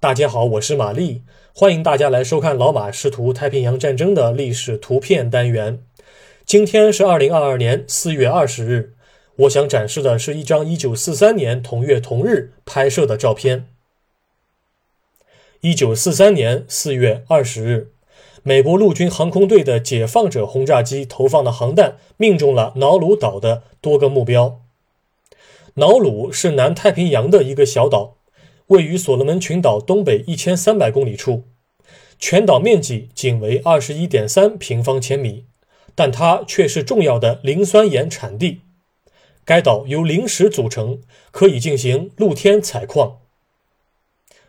大家好，我是玛丽，欢迎大家来收看老马试图太平洋战争的历史图片单元。今天是二零二二年四月二十日，我想展示的是一张一九四三年同月同日拍摄的照片。一九四三年四月二十日，美国陆军航空队的解放者轰炸机投放的航弹命中了瑙鲁岛的多个目标。瑙鲁是南太平洋的一个小岛。位于所罗门群岛东北一千三百公里处，全岛面积仅为二十一点三平方千米，但它却是重要的磷酸盐产地。该岛由磷石组成，可以进行露天采矿。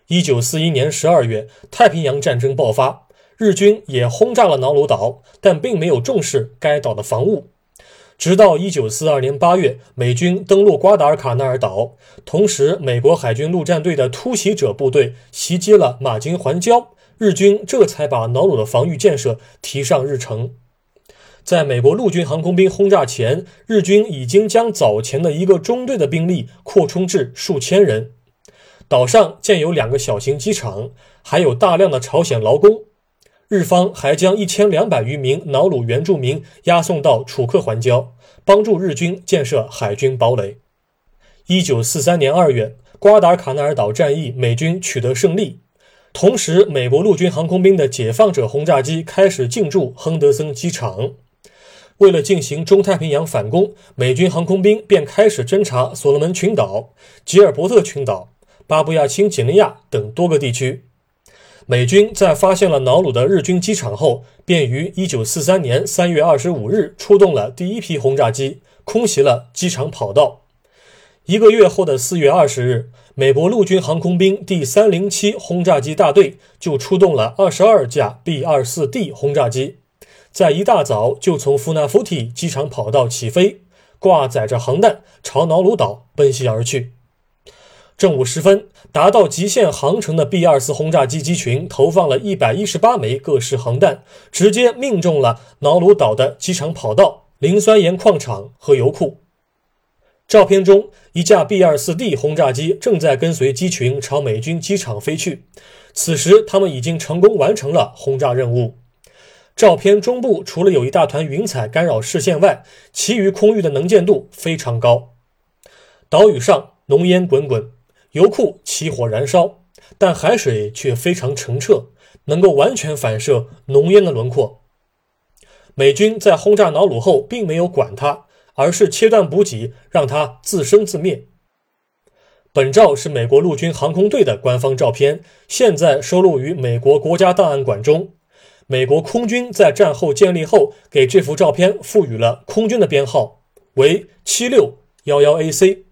一九四一年十二月，太平洋战争爆发，日军也轰炸了瑙鲁岛，但并没有重视该岛的防务。直到一九四二年八月，美军登陆瓜达尔卡纳尔岛，同时美国海军陆战队的突袭者部队袭击了马金环礁，日军这才把瑙鲁的防御建设提上日程。在美国陆军航空兵轰炸前，日军已经将早前的一个中队的兵力扩充至数千人。岛上建有两个小型机场，还有大量的朝鲜劳工。日方还将一千两百余名瑙鲁原住民押送到楚克环礁，帮助日军建设海军堡垒。一九四三年二月，瓜达尔卡纳尔岛战役，美军取得胜利。同时，美国陆军航空兵的解放者轰炸机开始进驻亨德森机场。为了进行中太平洋反攻，美军航空兵便开始侦察所罗门群岛、吉尔伯特群岛、巴布亚新几内亚等多个地区。美军在发现了瑙鲁的日军机场后，便于1943年3月25日出动了第一批轰炸机，空袭了机场跑道。一个月后的4月20日，美国陆军航空兵第307轰炸机大队就出动了22架 B-24D 轰炸机，在一大早就从夫纳夫提机场跑道起飞，挂载着航弹朝瑙鲁岛奔袭而去。正午时分，达到极限航程的 B-24 轰炸机机群投放了一百一十八枚各式航弹，直接命中了瑙鲁岛的机场跑道、磷酸盐矿场和油库。照片中，一架 B-24D 轰炸机正在跟随机群朝美军机场飞去。此时，他们已经成功完成了轰炸任务。照片中部除了有一大团云彩干扰视线外，其余空域的能见度非常高。岛屿上浓烟滚滚。油库起火燃烧，但海水却非常澄澈，能够完全反射浓烟的轮廓。美军在轰炸瑙鲁后，并没有管它，而是切断补给，让它自生自灭。本照是美国陆军航空队的官方照片，现在收录于美国国家档案馆中。美国空军在战后建立后，给这幅照片赋予了空军的编号为七六幺幺 AC。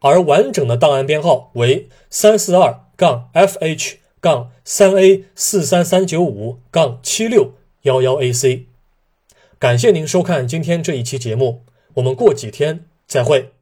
而完整的档案编号为三四二杠 FH 杠三 A 四三三九五杠七六幺幺 AC。感谢您收看今天这一期节目，我们过几天再会。